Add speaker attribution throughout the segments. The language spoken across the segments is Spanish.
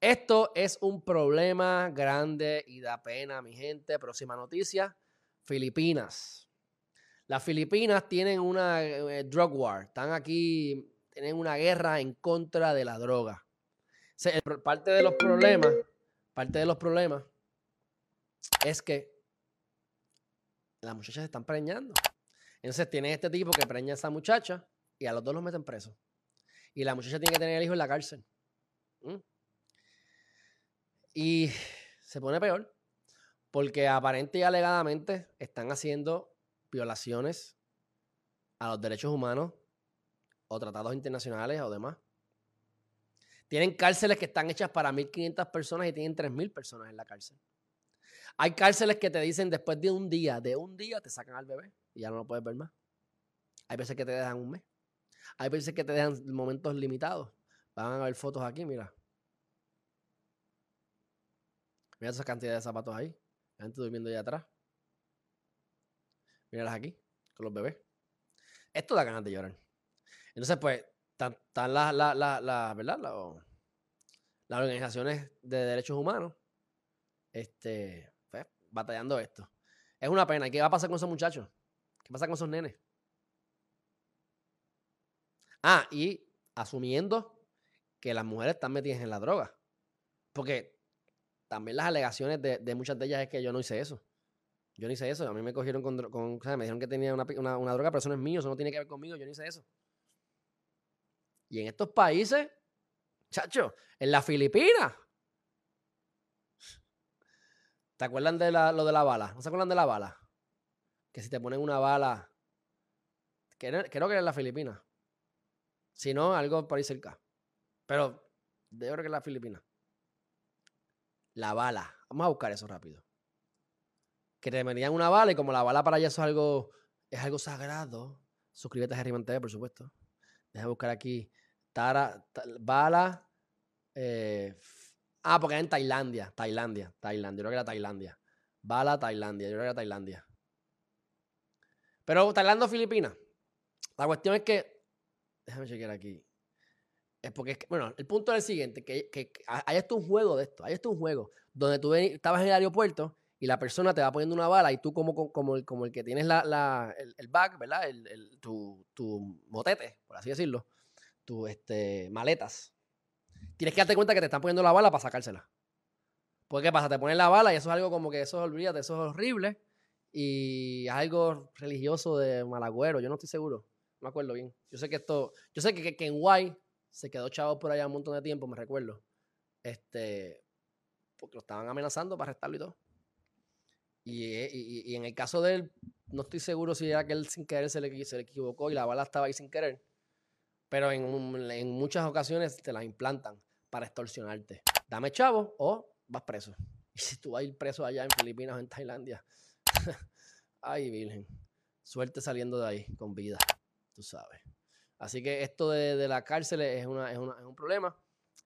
Speaker 1: Esto es un problema grande y da pena, mi gente. Próxima noticia, Filipinas. Las Filipinas tienen una eh, drug war. Están aquí, tienen una guerra en contra de la droga. parte de los problemas, parte de los problemas es que las muchachas se están preñando. Entonces tienen este tipo que preña a esa muchacha y a los dos los meten presos. Y la muchacha tiene que tener el hijo en la cárcel. ¿Mm? Y se pone peor porque aparente y alegadamente están haciendo violaciones a los derechos humanos o tratados internacionales o demás. Tienen cárceles que están hechas para 1.500 personas y tienen 3.000 personas en la cárcel. Hay cárceles que te dicen después de un día, de un día te sacan al bebé y ya no lo puedes ver más. Hay veces que te dejan un mes. Hay veces que te dejan momentos limitados. Van a ver fotos aquí, mira. Mira esa cantidad de zapatos ahí. La gente durmiendo allá atrás. Míralas aquí, con los bebés. Esto da ganas de llorar. Entonces, pues, están las, la, ¿verdad? las organizaciones de derechos humanos este, pues, batallando esto. Es una pena. ¿Y qué va a pasar con esos muchachos? ¿Qué pasa con esos nenes? Ah, y asumiendo que las mujeres están metidas en la droga. Porque también las alegaciones de, muchas de ellas es que yo no hice eso. Yo no hice eso. A mí me cogieron con, con me dijeron que tenía una, droga, pero eso no es mío, eso no tiene que ver conmigo, yo no hice eso. Y en estos países, chacho, en las Filipinas. ¿Te acuerdan de lo de la bala? ¿No se acuerdan de la bala? Que si te ponen una bala. Creo, que era en las Filipinas. Si no, algo por ahí cerca. Pero de creo que es la Filipinas. La bala. Vamos a buscar eso rápido. Que te metían una bala y como la bala para allá es algo, es algo sagrado. Suscríbete a Harry TV, por supuesto. Deja buscar aquí. Tara, bala. Eh, ah, porque era en Tailandia. Tailandia. Tailandia. Yo creo que era Tailandia. Bala, Tailandia. Yo creo que era Tailandia. Pero Tailandia o Filipinas. La cuestión es que. Déjame chequear aquí. Es porque, bueno, el punto es el siguiente: que, que hay esto un juego de esto. Hay esto un juego donde tú estabas en el aeropuerto y la persona te va poniendo una bala y tú como, como, el, como el que tienes la, el, bag, ¿verdad? El, tu, tu, motete, por así decirlo, tus este, maletas. Tienes que darte cuenta que te están poniendo la bala para sacársela. Porque ¿qué pasa? Te ponen la bala y eso es algo como que eso, olvídate, eso es horrible. Y es algo religioso de malagüero, yo no estoy seguro. No me acuerdo bien. Yo sé que esto, yo sé que, que, en Guay se quedó chavo por allá un montón de tiempo, me recuerdo. Este, porque lo estaban amenazando para arrestarlo y todo. Eh, y, en el caso de él, no estoy seguro si era que él sin querer se le, se le equivocó y la bala estaba ahí sin querer. Pero en, en muchas ocasiones te la implantan para extorsionarte. Dame chavo o vas preso. Y si tú vas a ir preso allá en Filipinas o en Tailandia, ay, virgen, suerte saliendo de ahí con vida, tú sabes. Así que esto de, la cárcel es, un problema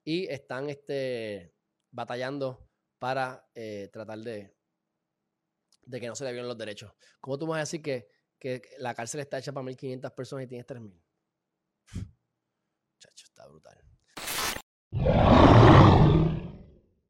Speaker 1: y están este, batallando para eh, tratar de, que no se le violen los derechos. ¿Cómo tú vas a decir que, que la cárcel está hecha para 1.500 personas y tienes 3.000? Chacho, está brutal.